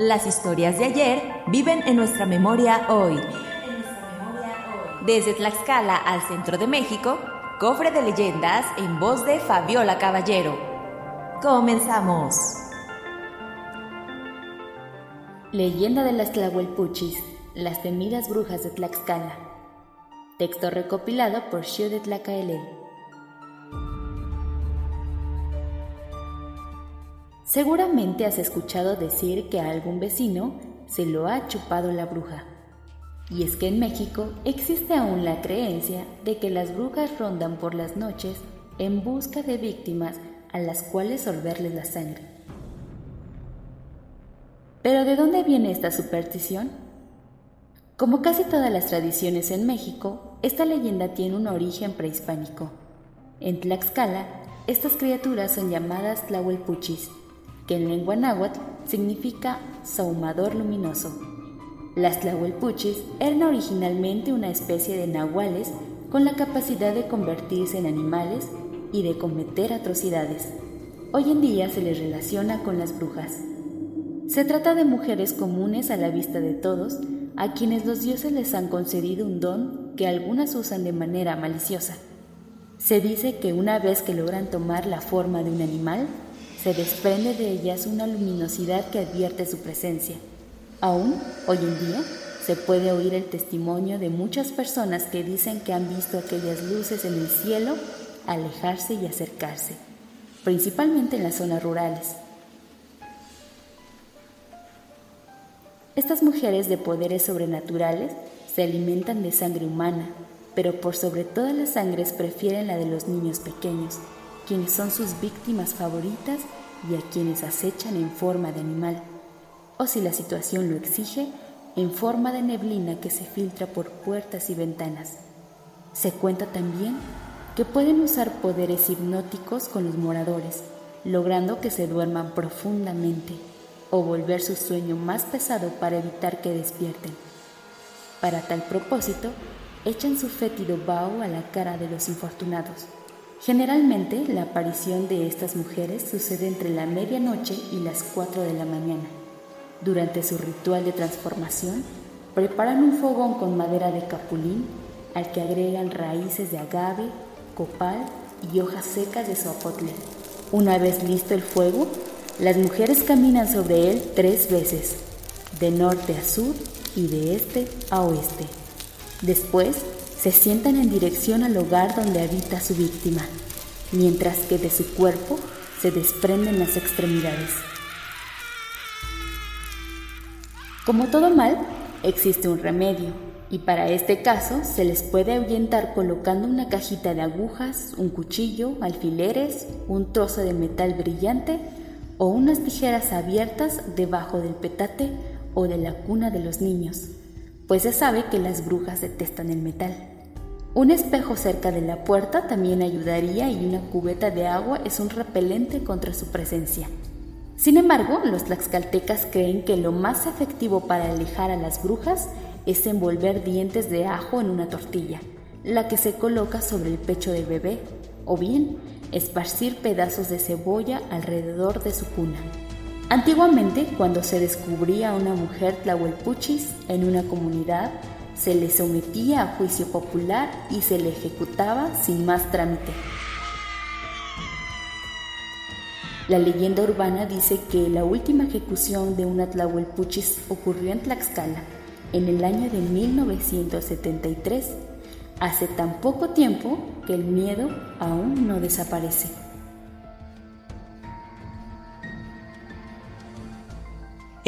Las historias de ayer viven en nuestra memoria hoy. Desde Tlaxcala al centro de México, cofre de leyendas en voz de Fabiola Caballero. Comenzamos. Leyenda de las Tlahuelpuchis, las temidas brujas de Tlaxcala. Texto recopilado por Xio de Tlacaelel. Seguramente has escuchado decir que a algún vecino se lo ha chupado la bruja. Y es que en México existe aún la creencia de que las brujas rondan por las noches en busca de víctimas a las cuales sorberles la sangre. Pero ¿de dónde viene esta superstición? Como casi todas las tradiciones en México, esta leyenda tiene un origen prehispánico. En Tlaxcala, estas criaturas son llamadas tlahuelpuchis, que en lengua náhuatl significa saumador luminoso. Las tlahuelpuchis eran originalmente una especie de nahuales con la capacidad de convertirse en animales y de cometer atrocidades. Hoy en día se les relaciona con las brujas. Se trata de mujeres comunes a la vista de todos, a quienes los dioses les han concedido un don que algunas usan de manera maliciosa. Se dice que una vez que logran tomar la forma de un animal, se desprende de ellas una luminosidad que advierte su presencia. Aún, hoy en día, se puede oír el testimonio de muchas personas que dicen que han visto aquellas luces en el cielo alejarse y acercarse, principalmente en las zonas rurales. Estas mujeres de poderes sobrenaturales se alimentan de sangre humana, pero por sobre todas las sangres prefieren la de los niños pequeños, quienes son sus víctimas favoritas y a quienes acechan en forma de animal, o si la situación lo exige, en forma de neblina que se filtra por puertas y ventanas. Se cuenta también que pueden usar poderes hipnóticos con los moradores, logrando que se duerman profundamente o volver su sueño más pesado para evitar que despierten. Para tal propósito, echan su fétido vaho a la cara de los infortunados. Generalmente la aparición de estas mujeres sucede entre la medianoche y las 4 de la mañana. Durante su ritual de transformación, preparan un fogón con madera de capulín al que agregan raíces de agave, copal y hojas secas de zapotle. Una vez listo el fuego, las mujeres caminan sobre él tres veces, de norte a sur y de este a oeste. Después se sientan en dirección al hogar donde habita su víctima, mientras que de su cuerpo se desprenden las extremidades. Como todo mal, existe un remedio, y para este caso se les puede ahuyentar colocando una cajita de agujas, un cuchillo, alfileres, un trozo de metal brillante o unas tijeras abiertas debajo del petate o de la cuna de los niños pues se sabe que las brujas detestan el metal. Un espejo cerca de la puerta también ayudaría y una cubeta de agua es un repelente contra su presencia. Sin embargo, los tlaxcaltecas creen que lo más efectivo para alejar a las brujas es envolver dientes de ajo en una tortilla, la que se coloca sobre el pecho del bebé, o bien esparcir pedazos de cebolla alrededor de su cuna. Antiguamente, cuando se descubría una mujer tlahuelpuchis en una comunidad, se le sometía a juicio popular y se le ejecutaba sin más trámite. La leyenda urbana dice que la última ejecución de una tlahuelpuchis ocurrió en Tlaxcala en el año de 1973, hace tan poco tiempo que el miedo aún no desaparece.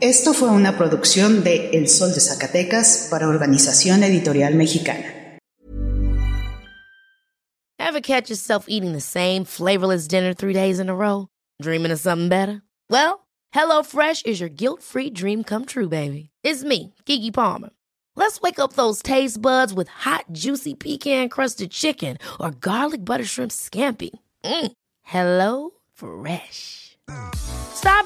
Esto fue una producción de El Sol de Zacatecas para Organización Editorial Mexicana. Ever catch yourself eating the same flavorless dinner three days in a row? Dreaming of something better? Well, HelloFresh is your guilt-free dream come true, baby. It's me, Kiki Palmer. Let's wake up those taste buds with hot, juicy pecan-crusted chicken or garlic butter shrimp scampi. Mm. Hello Fresh.